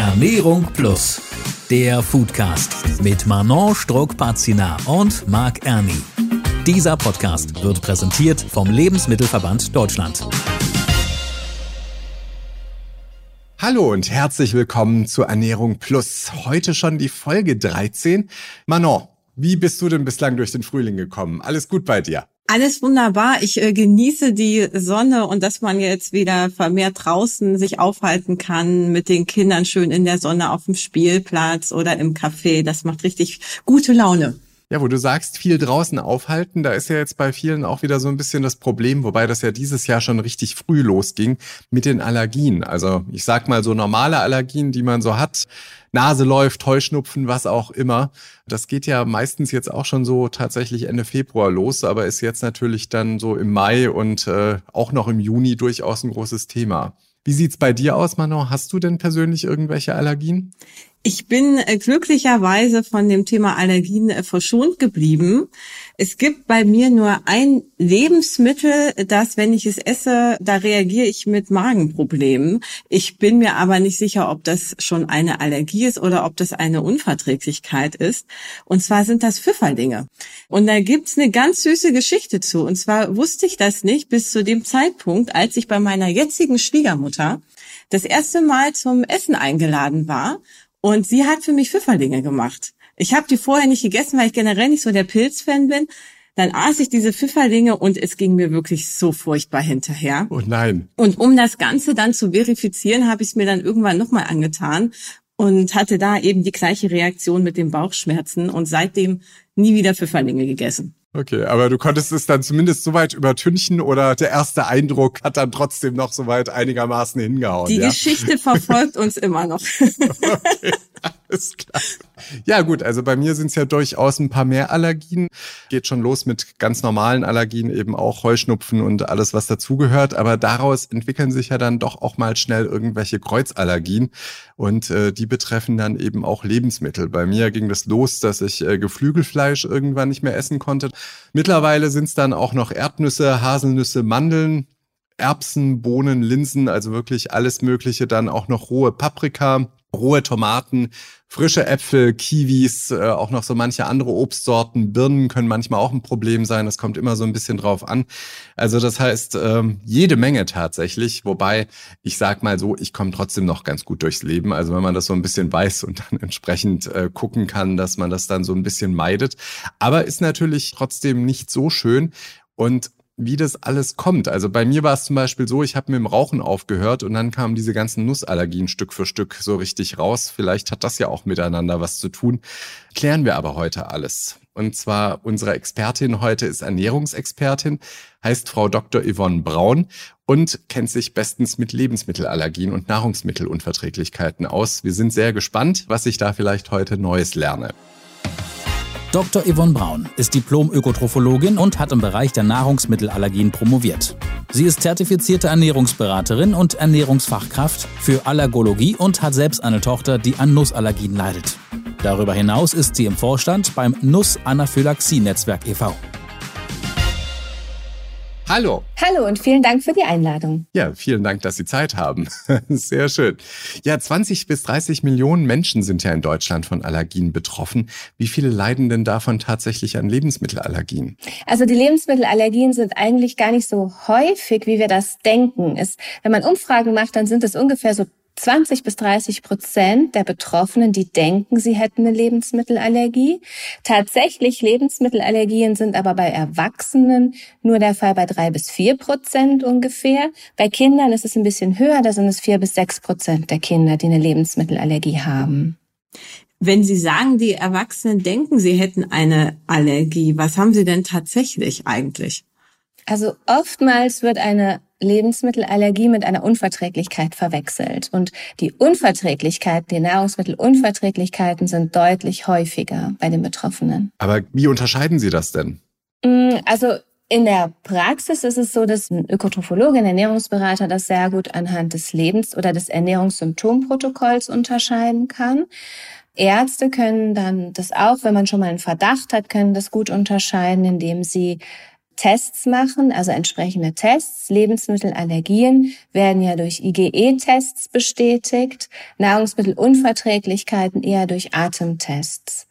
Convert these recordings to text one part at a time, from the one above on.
Ernährung Plus, der Foodcast mit Manon Struck-Pazina und Marc Erni. Dieser Podcast wird präsentiert vom Lebensmittelverband Deutschland. Hallo und herzlich willkommen zu Ernährung Plus. Heute schon die Folge 13. Manon, wie bist du denn bislang durch den Frühling gekommen? Alles gut bei dir? Alles wunderbar. Ich äh, genieße die Sonne und dass man jetzt wieder vermehrt draußen sich aufhalten kann, mit den Kindern schön in der Sonne auf dem Spielplatz oder im Café. Das macht richtig gute Laune. Ja, wo du sagst, viel draußen aufhalten, da ist ja jetzt bei vielen auch wieder so ein bisschen das Problem, wobei das ja dieses Jahr schon richtig früh losging mit den Allergien. Also ich sag mal so normale Allergien, die man so hat. Nase läuft, Heuschnupfen, was auch immer. Das geht ja meistens jetzt auch schon so tatsächlich Ende Februar los, aber ist jetzt natürlich dann so im Mai und äh, auch noch im Juni durchaus ein großes Thema. Wie sieht's bei dir aus, Manon? Hast du denn persönlich irgendwelche Allergien? Ich bin äh, glücklicherweise von dem Thema Allergien äh, verschont geblieben. Es gibt bei mir nur ein Lebensmittel, das, wenn ich es esse, da reagiere ich mit Magenproblemen. Ich bin mir aber nicht sicher, ob das schon eine Allergie ist oder ob das eine Unverträglichkeit ist. Und zwar sind das Pfifferlinge. Und da gibt's eine ganz süße Geschichte zu. Und zwar wusste ich das nicht bis zu dem Zeitpunkt, als ich bei meiner jetzigen Schwiegermutter das erste Mal zum Essen eingeladen war und sie hat für mich Pfifferlinge gemacht. Ich habe die vorher nicht gegessen, weil ich generell nicht so der Pilzfan bin. Dann aß ich diese Pfifferlinge und es ging mir wirklich so furchtbar hinterher. Oh nein. Und um das Ganze dann zu verifizieren, habe ich es mir dann irgendwann nochmal angetan und hatte da eben die gleiche Reaktion mit den Bauchschmerzen und seitdem nie wieder Pfifferlinge gegessen. Okay, aber du konntest es dann zumindest soweit übertünchen oder der erste Eindruck hat dann trotzdem noch soweit einigermaßen hingehauen. Die ja? Geschichte verfolgt uns immer noch. okay. Alles klar. Ja gut, also bei mir sind es ja durchaus ein paar mehr Allergien. Geht schon los mit ganz normalen Allergien, eben auch Heuschnupfen und alles, was dazugehört. Aber daraus entwickeln sich ja dann doch auch mal schnell irgendwelche Kreuzallergien. Und äh, die betreffen dann eben auch Lebensmittel. Bei mir ging das los, dass ich äh, Geflügelfleisch irgendwann nicht mehr essen konnte. Mittlerweile sind es dann auch noch Erdnüsse, Haselnüsse, Mandeln. Erbsen, Bohnen, Linsen, also wirklich alles Mögliche, dann auch noch rohe Paprika, rohe Tomaten, frische Äpfel, Kiwis, äh, auch noch so manche andere Obstsorten. Birnen können manchmal auch ein Problem sein. Das kommt immer so ein bisschen drauf an. Also das heißt, ähm, jede Menge tatsächlich. Wobei ich sag mal so, ich komme trotzdem noch ganz gut durchs Leben. Also wenn man das so ein bisschen weiß und dann entsprechend äh, gucken kann, dass man das dann so ein bisschen meidet. Aber ist natürlich trotzdem nicht so schön. Und wie das alles kommt. Also bei mir war es zum Beispiel so, ich habe mit dem Rauchen aufgehört und dann kamen diese ganzen Nussallergien Stück für Stück so richtig raus. Vielleicht hat das ja auch miteinander was zu tun. Klären wir aber heute alles. Und zwar unsere Expertin heute ist Ernährungsexpertin, heißt Frau Dr. Yvonne Braun und kennt sich bestens mit Lebensmittelallergien und Nahrungsmittelunverträglichkeiten aus. Wir sind sehr gespannt, was ich da vielleicht heute Neues lerne. Dr. Yvonne Braun ist Diplom-Ökotrophologin und hat im Bereich der Nahrungsmittelallergien promoviert. Sie ist zertifizierte Ernährungsberaterin und Ernährungsfachkraft für Allergologie und hat selbst eine Tochter, die an Nussallergien leidet. Darüber hinaus ist sie im Vorstand beim Nuss-Anaphylaxie-Netzwerk e.V. Hallo. Hallo und vielen Dank für die Einladung. Ja, vielen Dank, dass Sie Zeit haben. Sehr schön. Ja, 20 bis 30 Millionen Menschen sind ja in Deutschland von Allergien betroffen. Wie viele leiden denn davon tatsächlich an Lebensmittelallergien? Also die Lebensmittelallergien sind eigentlich gar nicht so häufig, wie wir das denken. Es, wenn man Umfragen macht, dann sind es ungefähr so 20 bis 30 Prozent der Betroffenen, die denken, sie hätten eine Lebensmittelallergie. Tatsächlich Lebensmittelallergien sind aber bei Erwachsenen nur der Fall bei drei bis vier Prozent ungefähr. Bei Kindern ist es ein bisschen höher, da sind es vier bis sechs Prozent der Kinder, die eine Lebensmittelallergie haben. Wenn Sie sagen, die Erwachsenen denken, sie hätten eine Allergie, was haben Sie denn tatsächlich eigentlich? Also oftmals wird eine Lebensmittelallergie mit einer Unverträglichkeit verwechselt. Und die Unverträglichkeit, die Nahrungsmittelunverträglichkeiten sind deutlich häufiger bei den Betroffenen. Aber wie unterscheiden Sie das denn? Mm, also in der Praxis ist es so, dass ein Ökotrophologe, ein Ernährungsberater das sehr gut anhand des Lebens- oder des Ernährungssymptomprotokolls unterscheiden kann. Ärzte können dann das auch, wenn man schon mal einen Verdacht hat, können das gut unterscheiden, indem sie Tests machen, also entsprechende Tests. Lebensmittelallergien werden ja durch IgE-Tests bestätigt, Nahrungsmittelunverträglichkeiten eher durch Atemtests.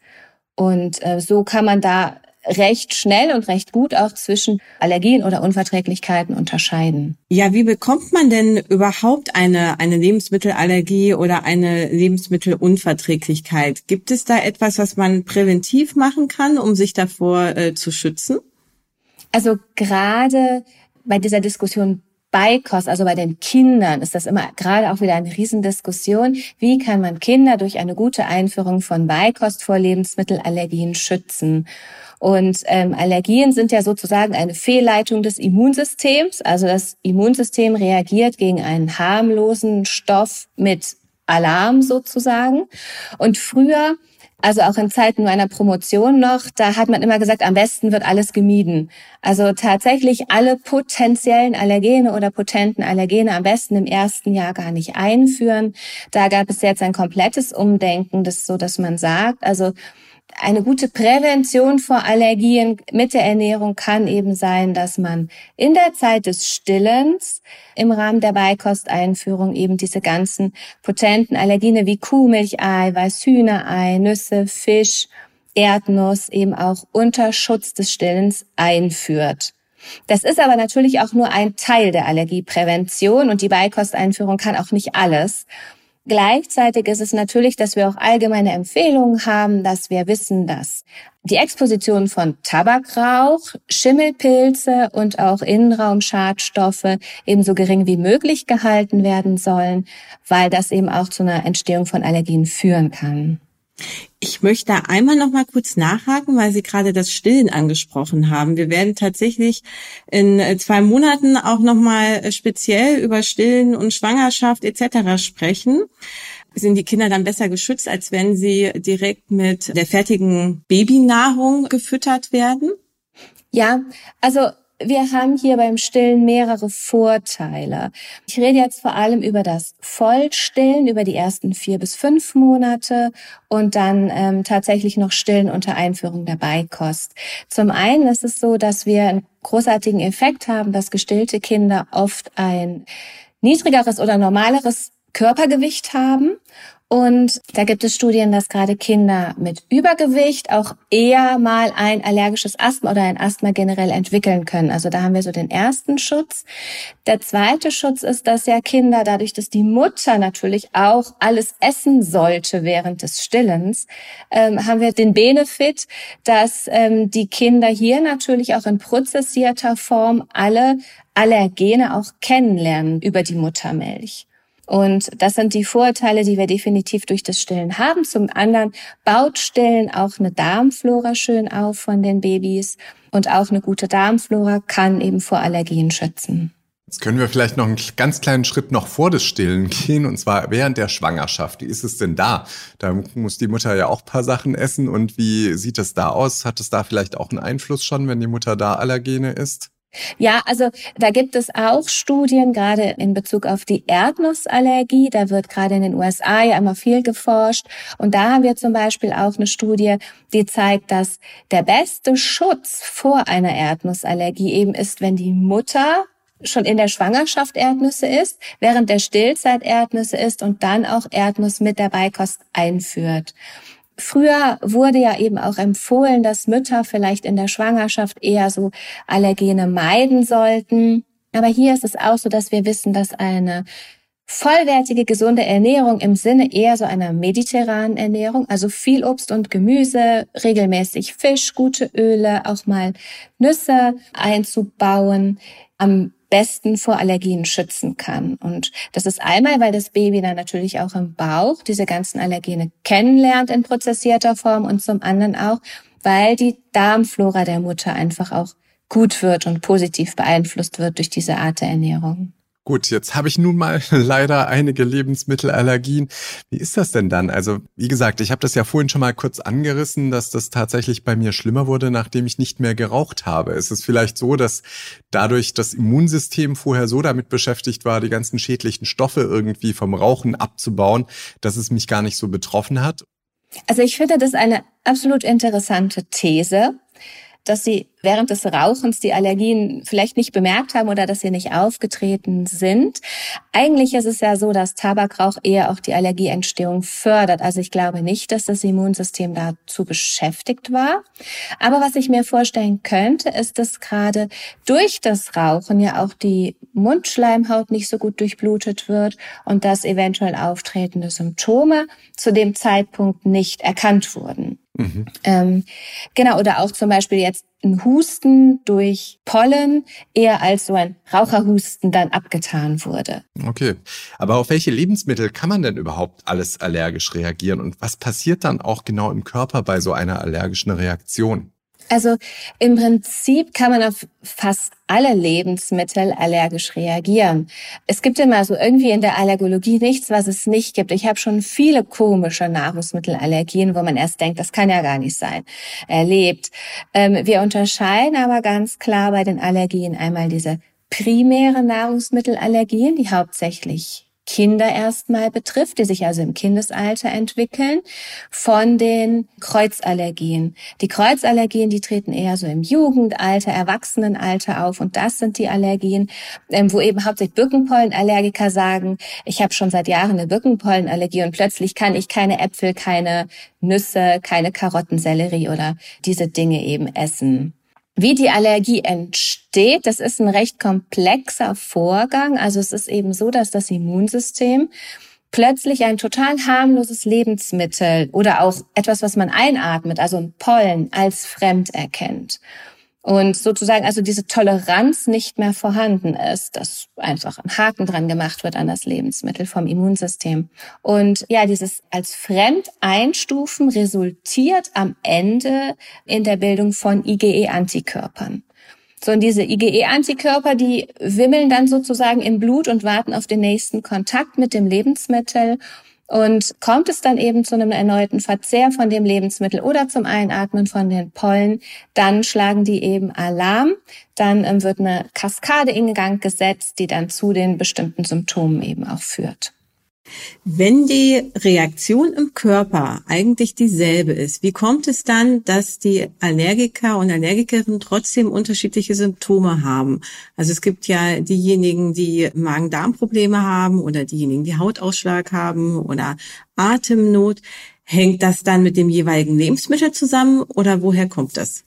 Und äh, so kann man da recht schnell und recht gut auch zwischen Allergien oder Unverträglichkeiten unterscheiden. Ja, wie bekommt man denn überhaupt eine, eine Lebensmittelallergie oder eine Lebensmittelunverträglichkeit? Gibt es da etwas, was man präventiv machen kann, um sich davor äh, zu schützen? Also gerade bei dieser Diskussion Beikost, also bei den Kindern, ist das immer gerade auch wieder eine Riesendiskussion. Wie kann man Kinder durch eine gute Einführung von Beikost vor Lebensmittelallergien schützen? Und ähm, Allergien sind ja sozusagen eine Fehlleitung des Immunsystems. Also das Immunsystem reagiert gegen einen harmlosen Stoff mit Alarm sozusagen. Und früher also auch in Zeiten meiner Promotion noch, da hat man immer gesagt, am besten wird alles gemieden. Also tatsächlich alle potenziellen Allergene oder potenten Allergene am besten im ersten Jahr gar nicht einführen. Da gab es jetzt ein komplettes Umdenken, das so, dass man sagt, also eine gute Prävention vor Allergien mit der Ernährung kann eben sein, dass man in der Zeit des Stillens im Rahmen der Beikosteinführung eben diese ganzen potenten Allergene wie Kuhmilch, Eiweiß, Hühnerei, Nüsse, Fisch, Erdnuss eben auch unter Schutz des Stillens einführt. Das ist aber natürlich auch nur ein Teil der Allergieprävention und die Beikosteinführung kann auch nicht alles. Gleichzeitig ist es natürlich, dass wir auch allgemeine Empfehlungen haben, dass wir wissen, dass die Exposition von Tabakrauch, Schimmelpilze und auch Innenraumschadstoffe ebenso gering wie möglich gehalten werden sollen, weil das eben auch zu einer Entstehung von Allergien führen kann. Ich möchte einmal noch mal kurz nachhaken, weil Sie gerade das Stillen angesprochen haben. Wir werden tatsächlich in äh, zwei Monaten auch noch mal äh, speziell über Stillen und Schwangerschaft etc. sprechen. Sind die Kinder dann besser geschützt, als wenn sie direkt mit der fertigen Babynahrung gefüttert werden? Ja, also wir haben hier beim Stillen mehrere Vorteile. Ich rede jetzt vor allem über das Vollstillen, über die ersten vier bis fünf Monate und dann ähm, tatsächlich noch Stillen unter Einführung der Beikost. Zum einen ist es so, dass wir einen großartigen Effekt haben, dass gestillte Kinder oft ein niedrigeres oder normaleres Körpergewicht haben und da gibt es Studien, dass gerade Kinder mit Übergewicht auch eher mal ein allergisches Asthma oder ein Asthma generell entwickeln können. Also da haben wir so den ersten Schutz. Der zweite Schutz ist, dass ja Kinder dadurch, dass die Mutter natürlich auch alles essen sollte während des Stillens, ähm, haben wir den Benefit, dass ähm, die Kinder hier natürlich auch in prozessierter Form alle Allergene auch kennenlernen über die Muttermilch. Und das sind die Vorteile, die wir definitiv durch das Stillen haben. Zum anderen baut Stillen auch eine Darmflora schön auf von den Babys. Und auch eine gute Darmflora kann eben vor Allergien schützen. Jetzt können wir vielleicht noch einen ganz kleinen Schritt noch vor das Stillen gehen, und zwar während der Schwangerschaft. Wie ist es denn da? Da muss die Mutter ja auch paar Sachen essen. Und wie sieht es da aus? Hat es da vielleicht auch einen Einfluss schon, wenn die Mutter da Allergene ist? Ja, also da gibt es auch Studien, gerade in Bezug auf die Erdnussallergie. Da wird gerade in den USA ja immer viel geforscht. Und da haben wir zum Beispiel auch eine Studie, die zeigt, dass der beste Schutz vor einer Erdnussallergie eben ist, wenn die Mutter schon in der Schwangerschaft Erdnüsse isst, während der Stillzeit Erdnüsse isst und dann auch Erdnuss mit der Beikost einführt. Früher wurde ja eben auch empfohlen, dass Mütter vielleicht in der Schwangerschaft eher so Allergene meiden sollten. Aber hier ist es auch so, dass wir wissen, dass eine vollwertige, gesunde Ernährung im Sinne eher so einer mediterranen Ernährung, also viel Obst und Gemüse, regelmäßig Fisch, gute Öle, auch mal Nüsse einzubauen, am besten vor Allergien schützen kann. Und das ist einmal, weil das Baby dann natürlich auch im Bauch diese ganzen Allergene kennenlernt in prozessierter Form und zum anderen auch, weil die Darmflora der Mutter einfach auch gut wird und positiv beeinflusst wird durch diese Art der Ernährung. Gut, jetzt habe ich nun mal leider einige Lebensmittelallergien. Wie ist das denn dann? Also, wie gesagt, ich habe das ja vorhin schon mal kurz angerissen, dass das tatsächlich bei mir schlimmer wurde, nachdem ich nicht mehr geraucht habe. Ist es vielleicht so, dass dadurch das Immunsystem vorher so damit beschäftigt war, die ganzen schädlichen Stoffe irgendwie vom Rauchen abzubauen, dass es mich gar nicht so betroffen hat? Also ich finde das eine absolut interessante These dass sie während des Rauchens die Allergien vielleicht nicht bemerkt haben oder dass sie nicht aufgetreten sind. Eigentlich ist es ja so, dass Tabakrauch eher auch die Allergieentstehung fördert. Also ich glaube nicht, dass das Immunsystem dazu beschäftigt war. Aber was ich mir vorstellen könnte, ist, dass gerade durch das Rauchen ja auch die Mundschleimhaut nicht so gut durchblutet wird und dass eventuell auftretende Symptome zu dem Zeitpunkt nicht erkannt wurden. Mhm. Ähm, genau, oder auch zum Beispiel jetzt ein Husten durch Pollen eher als so ein Raucherhusten dann abgetan wurde. Okay, aber auf welche Lebensmittel kann man denn überhaupt alles allergisch reagieren und was passiert dann auch genau im Körper bei so einer allergischen Reaktion? Also im Prinzip kann man auf fast alle Lebensmittel allergisch reagieren. Es gibt immer so irgendwie in der Allergologie nichts, was es nicht gibt. Ich habe schon viele komische Nahrungsmittelallergien, wo man erst denkt, das kann ja gar nicht sein, erlebt. Ähm, wir unterscheiden aber ganz klar bei den Allergien einmal diese primäre Nahrungsmittelallergien, die hauptsächlich Kinder erstmal betrifft, die sich also im Kindesalter entwickeln, von den Kreuzallergien. Die Kreuzallergien, die treten eher so im Jugendalter, Erwachsenenalter auf und das sind die Allergien, ähm, wo eben hauptsächlich Birkenpollenallergiker sagen, ich habe schon seit Jahren eine Birkenpollenallergie und plötzlich kann ich keine Äpfel, keine Nüsse, keine Karotten, Sellerie oder diese Dinge eben essen. Wie die Allergie entsteht, das ist ein recht komplexer Vorgang. Also es ist eben so, dass das Immunsystem plötzlich ein total harmloses Lebensmittel oder auch etwas, was man einatmet, also ein Pollen, als fremd erkennt und sozusagen also diese Toleranz nicht mehr vorhanden ist, dass einfach ein Haken dran gemacht wird an das Lebensmittel vom Immunsystem. Und ja, dieses als fremd einstufen resultiert am Ende in der Bildung von IgE-Antikörpern. So, und diese IgE-Antikörper, die wimmeln dann sozusagen im Blut und warten auf den nächsten Kontakt mit dem Lebensmittel und kommt es dann eben zu einem erneuten Verzehr von dem Lebensmittel oder zum Einatmen von den Pollen, dann schlagen die eben Alarm. Dann ähm, wird eine Kaskade in Gang gesetzt, die dann zu den bestimmten Symptomen eben auch führt. Wenn die Reaktion im Körper eigentlich dieselbe ist, wie kommt es dann, dass die Allergiker und Allergikerinnen trotzdem unterschiedliche Symptome haben? Also es gibt ja diejenigen, die Magen-Darm-Probleme haben oder diejenigen, die Hautausschlag haben oder Atemnot. Hängt das dann mit dem jeweiligen Lebensmittel zusammen oder woher kommt das?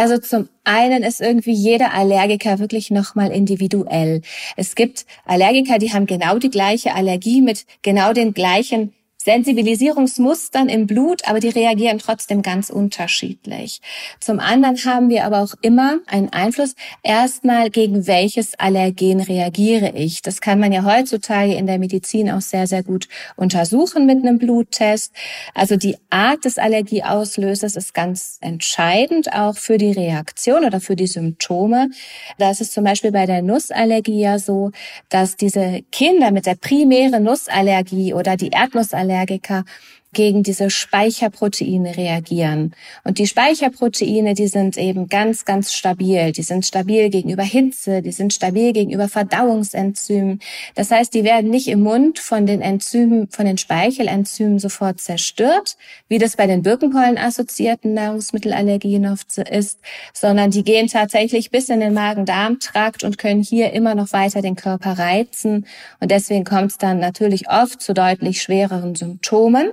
Also zum einen ist irgendwie jeder Allergiker wirklich nochmal individuell. Es gibt Allergiker, die haben genau die gleiche Allergie mit genau den gleichen Sensibilisierungsmustern im Blut, aber die reagieren trotzdem ganz unterschiedlich. Zum anderen haben wir aber auch immer einen Einfluss erstmal gegen welches Allergen reagiere ich. Das kann man ja heutzutage in der Medizin auch sehr, sehr gut untersuchen mit einem Bluttest. Also die Art des Allergieauslösers ist ganz entscheidend auch für die Reaktion oder für die Symptome. Da ist es zum Beispiel bei der Nussallergie ja so, dass diese Kinder mit der primären Nussallergie oder die Erdnussallergie Allergiker gegen diese Speicherproteine reagieren. Und die Speicherproteine, die sind eben ganz, ganz stabil. Die sind stabil gegenüber Hitze, die sind stabil gegenüber Verdauungsenzymen. Das heißt, die werden nicht im Mund von den Enzymen, von den Speichelenzymen sofort zerstört, wie das bei den Birkenpollen-assoziierten Nahrungsmittelallergien oft ist, sondern die gehen tatsächlich bis in den Magen-Darm-Trakt und können hier immer noch weiter den Körper reizen. Und deswegen kommt es dann natürlich oft zu deutlich schwereren Symptomen.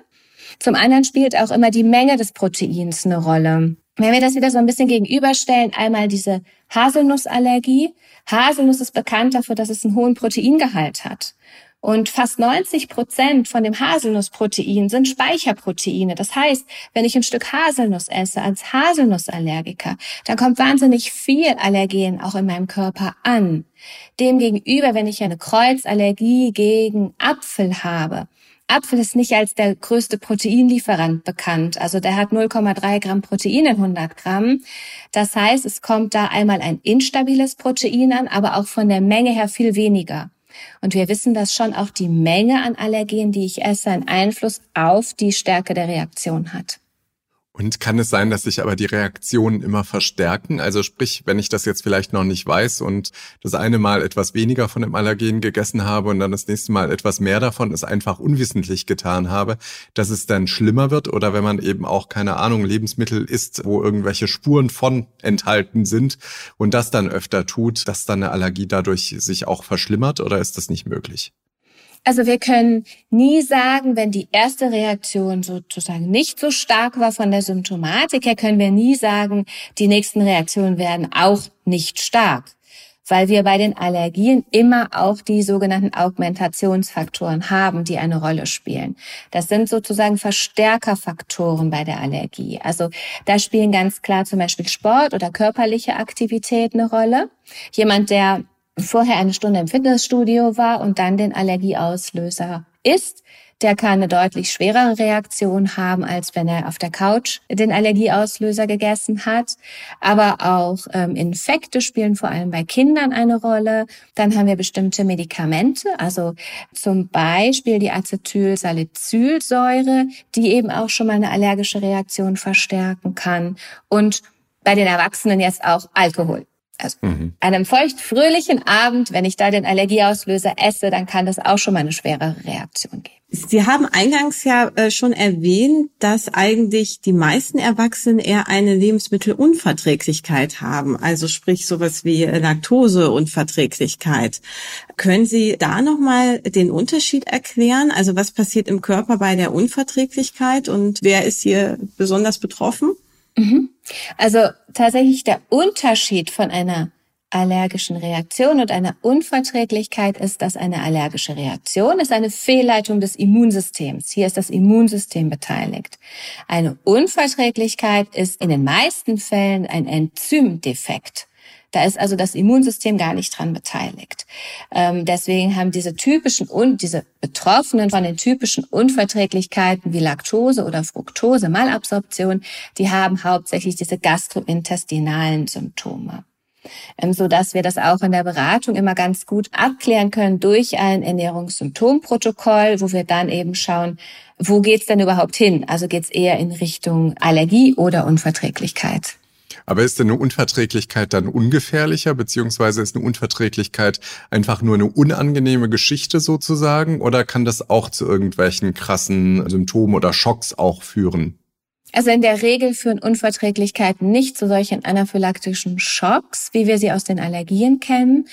Zum anderen spielt auch immer die Menge des Proteins eine Rolle. Wenn wir das wieder so ein bisschen gegenüberstellen, einmal diese Haselnussallergie. Haselnuss ist bekannt dafür, dass es einen hohen Proteingehalt hat. Und fast 90 Prozent von dem Haselnussprotein sind Speicherproteine. Das heißt, wenn ich ein Stück Haselnuss esse als Haselnussallergiker, dann kommt wahnsinnig viel Allergen auch in meinem Körper an. Demgegenüber, wenn ich eine Kreuzallergie gegen Apfel habe, Apfel ist nicht als der größte Proteinlieferant bekannt. Also der hat 0,3 Gramm Protein in 100 Gramm. Das heißt, es kommt da einmal ein instabiles Protein an, aber auch von der Menge her viel weniger. Und wir wissen, dass schon auch die Menge an Allergen, die ich esse, einen Einfluss auf die Stärke der Reaktion hat. Und kann es sein, dass sich aber die Reaktionen immer verstärken? Also sprich, wenn ich das jetzt vielleicht noch nicht weiß und das eine Mal etwas weniger von dem Allergen gegessen habe und dann das nächste Mal etwas mehr davon, es einfach unwissentlich getan habe, dass es dann schlimmer wird oder wenn man eben auch, keine Ahnung, Lebensmittel isst, wo irgendwelche Spuren von enthalten sind und das dann öfter tut, dass dann eine Allergie dadurch sich auch verschlimmert oder ist das nicht möglich? Also wir können nie sagen, wenn die erste Reaktion sozusagen nicht so stark war von der Symptomatik her, können wir nie sagen, die nächsten Reaktionen werden auch nicht stark. Weil wir bei den Allergien immer auch die sogenannten Augmentationsfaktoren haben, die eine Rolle spielen. Das sind sozusagen Verstärkerfaktoren bei der Allergie. Also da spielen ganz klar zum Beispiel Sport oder körperliche Aktivität eine Rolle. Jemand, der vorher eine Stunde im Fitnessstudio war und dann den Allergieauslöser isst, der kann eine deutlich schwerere Reaktion haben, als wenn er auf der Couch den Allergieauslöser gegessen hat. Aber auch ähm, Infekte spielen vor allem bei Kindern eine Rolle. Dann haben wir bestimmte Medikamente, also zum Beispiel die Acetylsalicylsäure, die eben auch schon mal eine allergische Reaktion verstärken kann. Und bei den Erwachsenen jetzt auch Alkohol. Also mhm. einem feucht-fröhlichen Abend, wenn ich da den Allergieauslöser esse, dann kann das auch schon mal eine schwerere Reaktion geben. Sie haben eingangs ja äh, schon erwähnt, dass eigentlich die meisten Erwachsenen eher eine Lebensmittelunverträglichkeit haben, also sprich sowas wie Laktoseunverträglichkeit. Können Sie da nochmal den Unterschied erklären? Also was passiert im Körper bei der Unverträglichkeit und wer ist hier besonders betroffen? Mhm. Also tatsächlich der Unterschied von einer allergischen Reaktion und einer Unverträglichkeit ist, dass eine allergische Reaktion ist eine Fehlleitung des Immunsystems. Hier ist das Immunsystem beteiligt. Eine Unverträglichkeit ist in den meisten Fällen ein Enzymdefekt. Da ist also das Immunsystem gar nicht dran beteiligt. Ähm, deswegen haben diese typischen und diese Betroffenen von den typischen Unverträglichkeiten wie Laktose oder Fructose, Malabsorption, die haben hauptsächlich diese gastrointestinalen Symptome ähm, so dass wir das auch in der Beratung immer ganz gut abklären können durch ein Ernährungssymptomprotokoll, wo wir dann eben schauen, wo geht's denn überhaupt hin? Also geht's eher in Richtung Allergie oder Unverträglichkeit? Aber ist denn eine Unverträglichkeit dann ungefährlicher, beziehungsweise ist eine Unverträglichkeit einfach nur eine unangenehme Geschichte sozusagen? Oder kann das auch zu irgendwelchen krassen Symptomen oder Schocks auch führen? Also in der Regel führen Unverträglichkeiten nicht zu solchen anaphylaktischen Schocks, wie wir sie aus den Allergien kennen.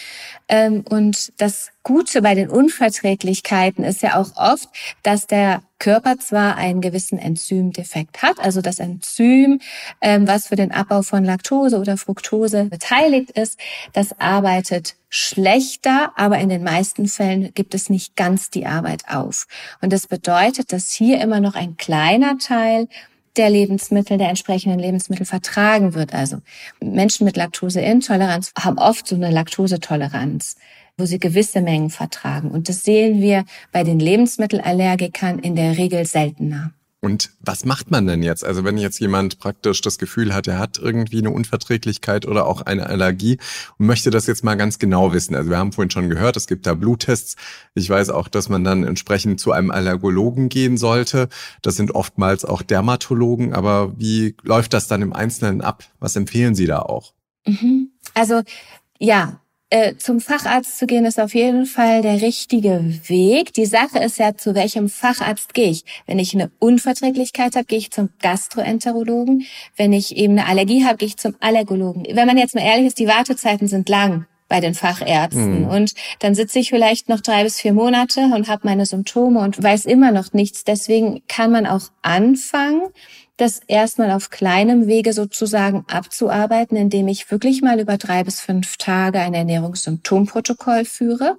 Ähm, und das Gute bei den Unverträglichkeiten ist ja auch oft, dass der Körper zwar einen gewissen Enzymdefekt hat, also das Enzym, ähm, was für den Abbau von Laktose oder Fructose beteiligt ist, das arbeitet schlechter, aber in den meisten Fällen gibt es nicht ganz die Arbeit auf. Und das bedeutet, dass hier immer noch ein kleiner Teil der Lebensmittel, der entsprechenden Lebensmittel vertragen wird. Also Menschen mit Laktoseintoleranz haben oft so eine Laktosetoleranz, wo sie gewisse Mengen vertragen. Und das sehen wir bei den Lebensmittelallergikern in der Regel seltener. Und was macht man denn jetzt? Also wenn jetzt jemand praktisch das Gefühl hat, er hat irgendwie eine Unverträglichkeit oder auch eine Allergie und möchte das jetzt mal ganz genau wissen. Also wir haben vorhin schon gehört, es gibt da Bluttests. Ich weiß auch, dass man dann entsprechend zu einem Allergologen gehen sollte. Das sind oftmals auch Dermatologen. Aber wie läuft das dann im Einzelnen ab? Was empfehlen Sie da auch? Mhm. Also ja, äh, zum Facharzt zu gehen, ist auf jeden Fall der richtige Weg. Die Sache ist ja, zu welchem Facharzt gehe ich? Wenn ich eine Unverträglichkeit habe, gehe ich zum Gastroenterologen. Wenn ich eben eine Allergie habe, gehe ich zum Allergologen. Wenn man jetzt mal ehrlich ist, die Wartezeiten sind lang bei den Fachärzten. Mhm. Und dann sitze ich vielleicht noch drei bis vier Monate und habe meine Symptome und weiß immer noch nichts. Deswegen kann man auch anfangen das erstmal auf kleinem Wege sozusagen abzuarbeiten, indem ich wirklich mal über drei bis fünf Tage ein Ernährungssymptomprotokoll führe,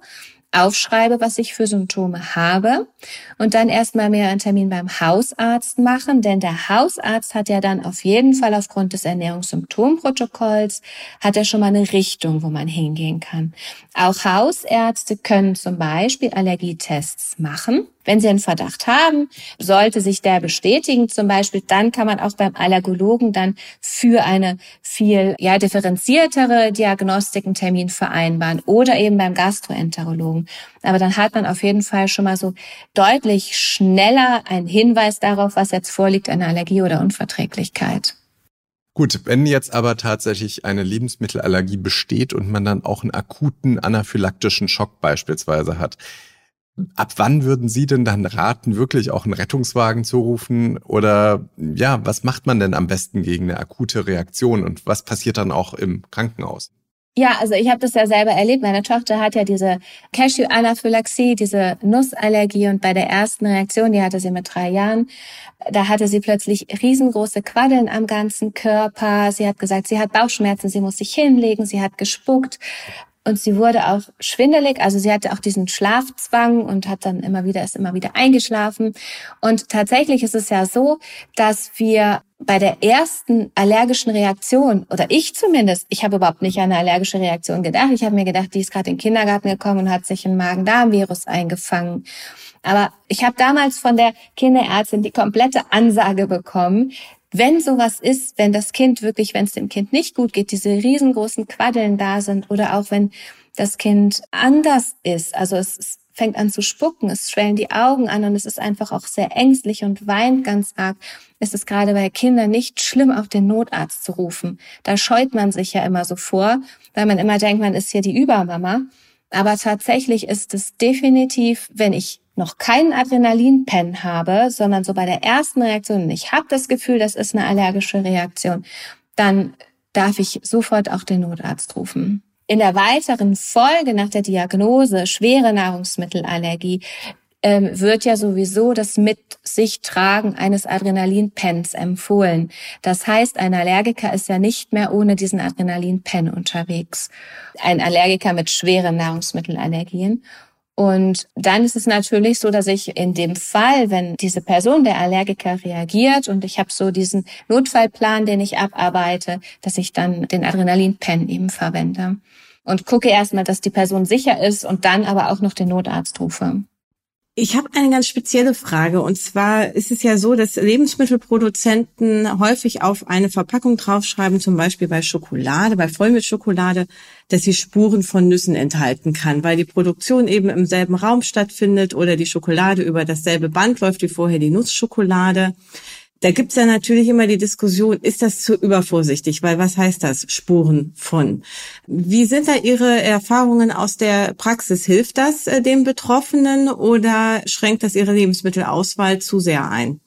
aufschreibe, was ich für Symptome habe und dann erstmal mehr einen Termin beim Hausarzt machen, denn der Hausarzt hat ja dann auf jeden Fall aufgrund des Ernährungssymptomprotokolls hat er schon mal eine Richtung, wo man hingehen kann. Auch Hausärzte können zum Beispiel Allergietests machen Wenn Sie einen Verdacht haben, sollte sich der bestätigen zum Beispiel, dann kann man auch beim Allergologen dann für eine viel ja, differenziertere Diagnostik einen Termin vereinbaren oder eben beim Gastroenterologen. Aber dann hat man auf jeden Fall schon mal so deutlich schneller einen Hinweis darauf, was jetzt vorliegt, eine Allergie oder Unverträglichkeit. Gut, wenn jetzt aber tatsächlich eine Lebensmittelallergie besteht und man dann auch einen akuten anaphylaktischen Schock beispielsweise hat, ab wann würden Sie denn dann raten, wirklich auch einen Rettungswagen zu rufen? Oder ja, was macht man denn am besten gegen eine akute Reaktion und was passiert dann auch im Krankenhaus? Ja, also ich habe das ja selber erlebt. Meine Tochter hat ja diese Cashew-Anaphylaxie, diese Nussallergie und bei der ersten Reaktion, die hatte sie mit drei Jahren, da hatte sie plötzlich riesengroße Quaddeln am ganzen Körper. Sie hat gesagt, sie hat Bauchschmerzen, sie muss sich hinlegen, sie hat gespuckt. Und sie wurde auch schwindelig, also sie hatte auch diesen Schlafzwang und hat dann immer wieder, ist immer wieder eingeschlafen. Und tatsächlich ist es ja so, dass wir bei der ersten allergischen Reaktion, oder ich zumindest, ich habe überhaupt nicht an eine allergische Reaktion gedacht. Ich habe mir gedacht, die ist gerade in den Kindergarten gekommen und hat sich ein Magen-Darm-Virus eingefangen. Aber ich habe damals von der Kinderärztin die komplette Ansage bekommen, wenn sowas ist, wenn das Kind wirklich, wenn es dem Kind nicht gut geht, diese riesengroßen Quaddeln da sind oder auch wenn das Kind anders ist, also es fängt an zu spucken, es schwellen die Augen an und es ist einfach auch sehr ängstlich und weint ganz arg, ist es gerade bei Kindern nicht schlimm, auch den Notarzt zu rufen. Da scheut man sich ja immer so vor, weil man immer denkt, man ist hier die Übermama. Aber tatsächlich ist es definitiv, wenn ich noch keinen Adrenalinpen habe, sondern so bei der ersten Reaktion, ich habe das Gefühl, das ist eine allergische Reaktion, dann darf ich sofort auch den Notarzt rufen. In der weiteren Folge nach der Diagnose schwere Nahrungsmittelallergie ähm, wird ja sowieso das mit sich tragen eines Adrenalinpens empfohlen. Das heißt, ein Allergiker ist ja nicht mehr ohne diesen Adrenalinpen unterwegs. Ein Allergiker mit schweren Nahrungsmittelallergien. Und dann ist es natürlich so, dass ich in dem Fall, wenn diese Person, der Allergiker, reagiert und ich habe so diesen Notfallplan, den ich abarbeite, dass ich dann den Adrenalinpen eben verwende und gucke erstmal, dass die Person sicher ist und dann aber auch noch den Notarzt rufe. Ich habe eine ganz spezielle Frage. Und zwar ist es ja so, dass Lebensmittelproduzenten häufig auf eine Verpackung draufschreiben, zum Beispiel bei Schokolade, bei Vollmilchschokolade, dass sie Spuren von Nüssen enthalten kann, weil die Produktion eben im selben Raum stattfindet oder die Schokolade über dasselbe Band läuft wie vorher die Nussschokolade. Da gibt's ja natürlich immer die Diskussion, ist das zu übervorsichtig? Weil was heißt das? Spuren von. Wie sind da Ihre Erfahrungen aus der Praxis? Hilft das äh, den Betroffenen oder schränkt das ihre Lebensmittelauswahl zu sehr ein?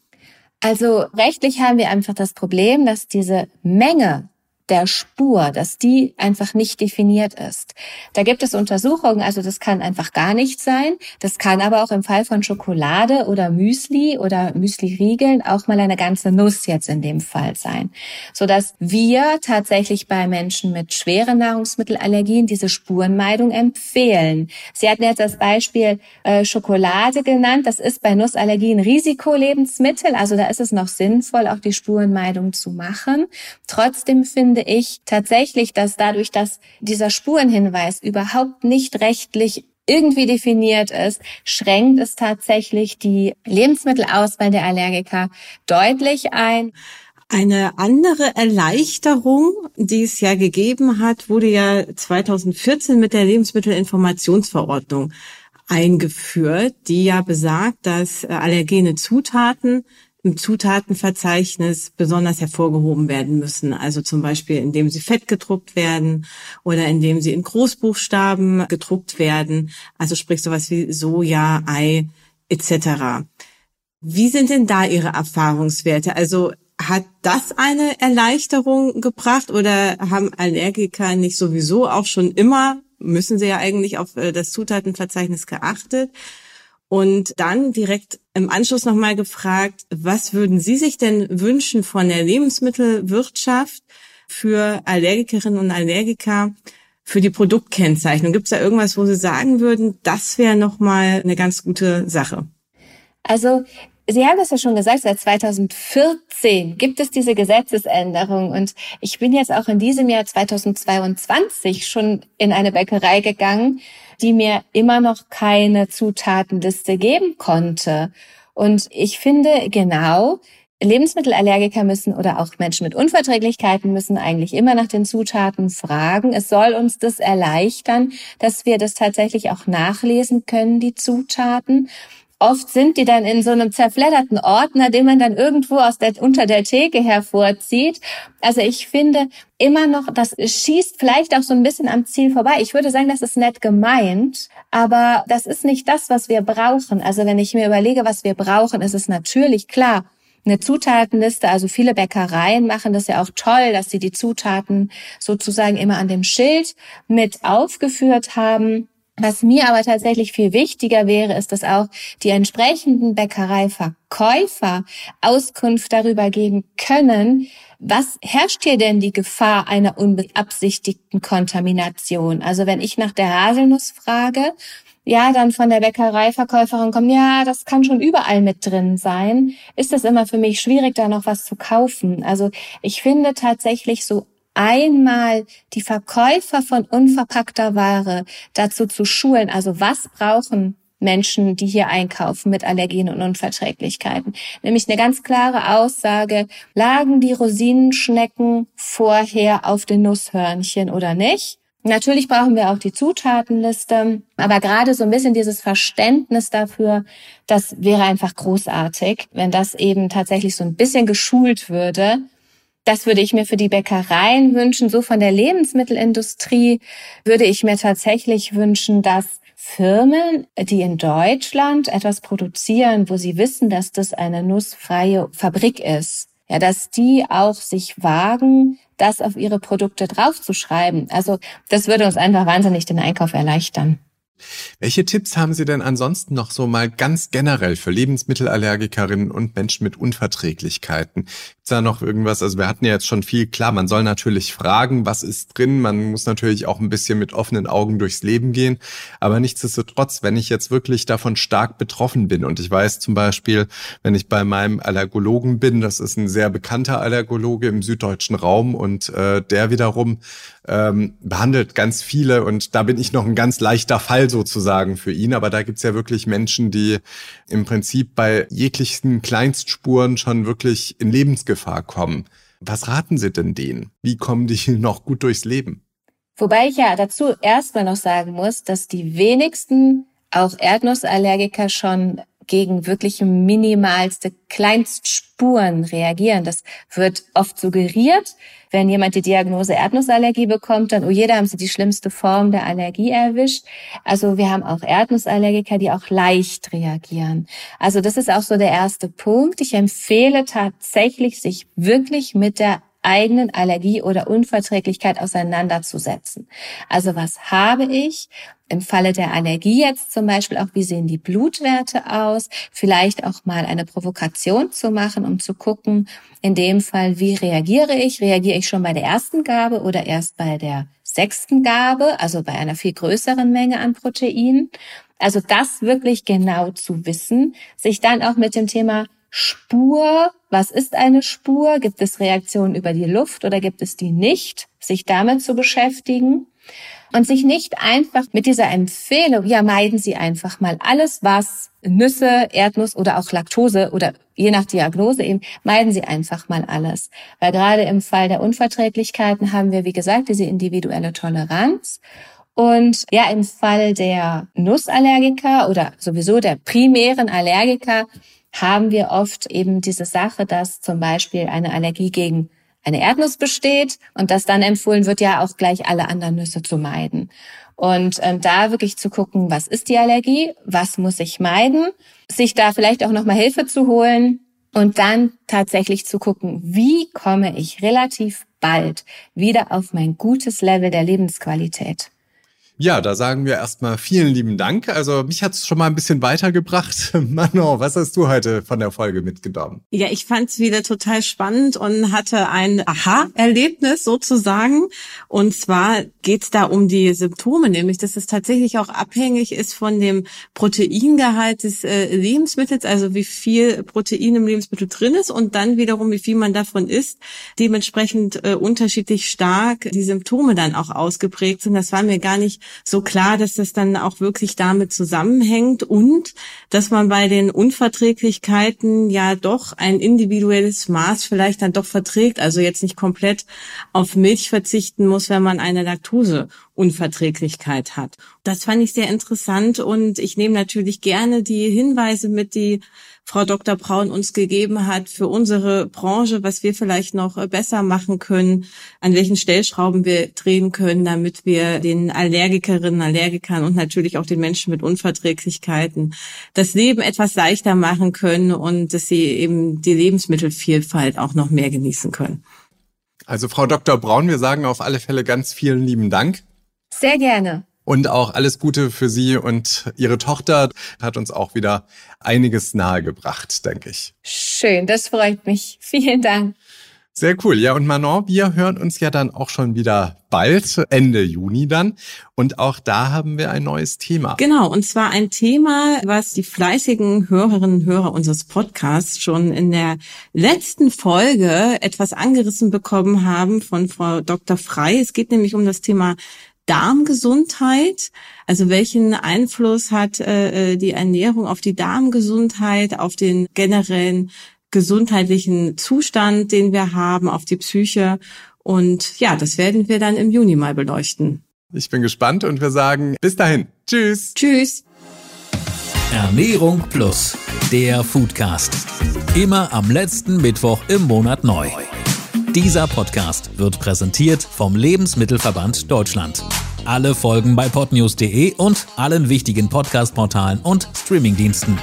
Also rechtlich haben wir einfach das Problem, dass diese Menge der Spur, dass die einfach nicht definiert ist. Da gibt es Untersuchungen, also das kann einfach gar nicht sein. Das kann aber auch im Fall von Schokolade oder Müsli oder Müsli-Riegeln auch mal eine ganze Nuss jetzt in dem Fall sein. Sodass wir tatsächlich bei Menschen mit schweren Nahrungsmittelallergien diese Spurenmeidung empfehlen. Sie hatten jetzt das Beispiel äh, Schokolade genannt. Das ist bei Nussallergien Risikolebensmittel. Also da ist es noch sinnvoll, auch die Spurenmeidung zu machen. Trotzdem finde finde ich tatsächlich, dass dadurch, dass dieser Spurenhinweis überhaupt nicht rechtlich irgendwie definiert ist, schränkt es tatsächlich die Lebensmittelauswahl der Allergiker deutlich ein. Eine andere Erleichterung, die es ja gegeben hat, wurde ja 2014 mit der Lebensmittelinformationsverordnung eingeführt, die ja besagt, dass allergene Zutaten im Zutatenverzeichnis besonders hervorgehoben werden müssen. Also zum Beispiel, indem sie fett gedruckt werden oder indem sie in Großbuchstaben gedruckt werden. Also sprich sowas wie Soja, Ei etc. Wie sind denn da Ihre Erfahrungswerte? Also hat das eine Erleichterung gebracht oder haben Allergiker nicht sowieso auch schon immer, müssen sie ja eigentlich auf äh, das Zutatenverzeichnis geachtet? Und dann direkt im Anschluss nochmal gefragt, was würden Sie sich denn wünschen von der Lebensmittelwirtschaft für Allergikerinnen und Allergiker für die Produktkennzeichnung? Gibt es da irgendwas, wo Sie sagen würden, das wäre nochmal eine ganz gute Sache? Also Sie haben das ja schon gesagt, seit 2014 gibt es diese Gesetzesänderung und ich bin jetzt auch in diesem Jahr 2022 schon in eine Bäckerei gegangen, die mir immer noch keine Zutatenliste geben konnte. Und ich finde genau, Lebensmittelallergiker müssen oder auch Menschen mit Unverträglichkeiten müssen eigentlich immer nach den Zutaten fragen. Es soll uns das erleichtern, dass wir das tatsächlich auch nachlesen können, die Zutaten. Oft sind die dann in so einem zerfledderten Ordner, den man dann irgendwo aus der, unter der Theke hervorzieht. Also ich finde immer noch, das schießt vielleicht auch so ein bisschen am Ziel vorbei. Ich würde sagen, das ist nett gemeint, aber das ist nicht das, was wir brauchen. Also wenn ich mir überlege, was wir brauchen, ist es natürlich klar, eine Zutatenliste. Also viele Bäckereien machen das ja auch toll, dass sie die Zutaten sozusagen immer an dem Schild mit aufgeführt haben. Was mir aber tatsächlich viel wichtiger wäre, ist, dass auch die entsprechenden Bäckereiverkäufer Auskunft darüber geben können, was herrscht hier denn die Gefahr einer unbeabsichtigten Kontamination? Also wenn ich nach der Haselnuss frage, ja, dann von der Bäckereiverkäuferin kommt, ja, das kann schon überall mit drin sein, ist es immer für mich schwierig, da noch was zu kaufen. Also ich finde tatsächlich so einmal die Verkäufer von unverpackter Ware dazu zu schulen. Also was brauchen Menschen, die hier einkaufen mit Allergien und Unverträglichkeiten. Nämlich eine ganz klare Aussage, lagen die Rosinenschnecken vorher auf den Nusshörnchen oder nicht? Natürlich brauchen wir auch die Zutatenliste, aber gerade so ein bisschen dieses Verständnis dafür, das wäre einfach großartig, wenn das eben tatsächlich so ein bisschen geschult würde das würde ich mir für die Bäckereien wünschen. So von der Lebensmittelindustrie würde ich mir tatsächlich wünschen, dass Firmen, die in Deutschland etwas produzieren, wo sie wissen, dass das eine nussfreie Fabrik ist, ja, dass die auch sich wagen, das auf ihre Produkte draufzuschreiben. Also das würde uns einfach wahnsinnig den Einkauf erleichtern. Welche Tipps haben Sie denn ansonsten noch so mal ganz generell für Lebensmittelallergikerinnen und Menschen mit Unverträglichkeiten? Gibt's da noch irgendwas? Also wir hatten ja jetzt schon viel, klar, man soll natürlich fragen, was ist drin. Man muss natürlich auch ein bisschen mit offenen Augen durchs Leben gehen. Aber nichtsdestotrotz, wenn ich jetzt wirklich davon stark betroffen bin und ich weiß zum Beispiel, wenn ich bei meinem Allergologen bin, das ist ein sehr bekannter Allergologe im süddeutschen Raum und äh, der wiederum ähm, behandelt ganz viele und da bin ich noch ein ganz leichter Fall sozusagen für ihn. Aber da gibt's ja wirklich Menschen, die im Prinzip bei jeglichen Kleinstspuren schon wirklich in Lebensgefahr kommen. Was raten Sie denn denen? Wie kommen die noch gut durchs Leben? Wobei ich ja dazu erstmal noch sagen muss, dass die wenigsten auch Erdnussallergiker schon gegen wirklich minimalste Kleinstspuren reagieren. Das wird oft suggeriert. Wenn jemand die Diagnose Erdnussallergie bekommt, dann, oh je, da haben sie die schlimmste Form der Allergie erwischt. Also wir haben auch Erdnussallergiker, die auch leicht reagieren. Also das ist auch so der erste Punkt. Ich empfehle tatsächlich, sich wirklich mit der eigenen Allergie oder Unverträglichkeit auseinanderzusetzen. Also was habe ich? Im Falle der Allergie jetzt zum Beispiel auch, wie sehen die Blutwerte aus? Vielleicht auch mal eine Provokation zu machen, um zu gucken, in dem Fall, wie reagiere ich? Reagiere ich schon bei der ersten Gabe oder erst bei der sechsten Gabe, also bei einer viel größeren Menge an Proteinen? Also das wirklich genau zu wissen, sich dann auch mit dem Thema Spur, was ist eine Spur? Gibt es Reaktionen über die Luft oder gibt es die nicht? Sich damit zu beschäftigen und sich nicht einfach mit dieser Empfehlung, ja, meiden Sie einfach mal alles, was Nüsse, Erdnuss oder auch Laktose oder je nach Diagnose eben, meiden Sie einfach mal alles. Weil gerade im Fall der Unverträglichkeiten haben wir, wie gesagt, diese individuelle Toleranz. Und ja, im Fall der Nussallergiker oder sowieso der primären Allergiker haben wir oft eben diese Sache, dass zum Beispiel eine Allergie gegen eine Erdnuss besteht und dass dann empfohlen wird, ja auch gleich alle anderen Nüsse zu meiden. Und ähm, da wirklich zu gucken, was ist die Allergie, was muss ich meiden, sich da vielleicht auch nochmal Hilfe zu holen und dann tatsächlich zu gucken, wie komme ich relativ bald wieder auf mein gutes Level der Lebensqualität. Ja, da sagen wir erstmal vielen lieben Dank. Also mich hat's schon mal ein bisschen weitergebracht. Manon, was hast du heute von der Folge mitgenommen? Ja, ich fand's wieder total spannend und hatte ein Aha-Erlebnis sozusagen. Und zwar geht's da um die Symptome, nämlich dass es tatsächlich auch abhängig ist von dem Proteingehalt des äh, Lebensmittels, also wie viel Protein im Lebensmittel drin ist und dann wiederum, wie viel man davon isst, dementsprechend äh, unterschiedlich stark die Symptome dann auch ausgeprägt sind. Das war mir gar nicht so klar, dass das dann auch wirklich damit zusammenhängt und dass man bei den Unverträglichkeiten ja doch ein individuelles Maß vielleicht dann doch verträgt, also jetzt nicht komplett auf Milch verzichten muss, wenn man eine Laktoseunverträglichkeit hat. Das fand ich sehr interessant und ich nehme natürlich gerne die Hinweise mit, die Frau Dr. Braun uns gegeben hat für unsere Branche, was wir vielleicht noch äh, besser machen können, an welchen Stellschrauben wir drehen können, damit wir den Allergikerinnen, Allergikern und natürlich auch den Menschen mit Unverträglichkeiten das Leben etwas leichter machen können und dass sie eben die Lebensmittelvielfalt auch noch mehr genießen können. Also Frau Dr. Braun, wir sagen auf alle Fälle ganz vielen lieben Dank. Sehr gerne. Und auch alles Gute für Sie und Ihre Tochter hat uns auch wieder einiges nahegebracht, denke ich. Schön, das freut mich. Vielen Dank. Sehr cool. Ja, und Manon, wir hören uns ja dann auch schon wieder bald, Ende Juni dann. Und auch da haben wir ein neues Thema. Genau, und zwar ein Thema, was die fleißigen Hörerinnen und Hörer unseres Podcasts schon in der letzten Folge etwas angerissen bekommen haben von Frau Dr. Frei. Es geht nämlich um das Thema Darmgesundheit. Also welchen Einfluss hat äh, äh, die Ernährung auf die Darmgesundheit, auf den generellen gesundheitlichen Zustand, den wir haben, auf die Psyche. Und ja, das werden wir dann im Juni mal beleuchten. Ich bin gespannt und wir sagen bis dahin. Tschüss. Tschüss. Ernährung Plus, der Foodcast. Immer am letzten Mittwoch im Monat neu. Dieser Podcast wird präsentiert vom Lebensmittelverband Deutschland. Alle Folgen bei podnews.de und allen wichtigen Podcast-Portalen und Streamingdiensten.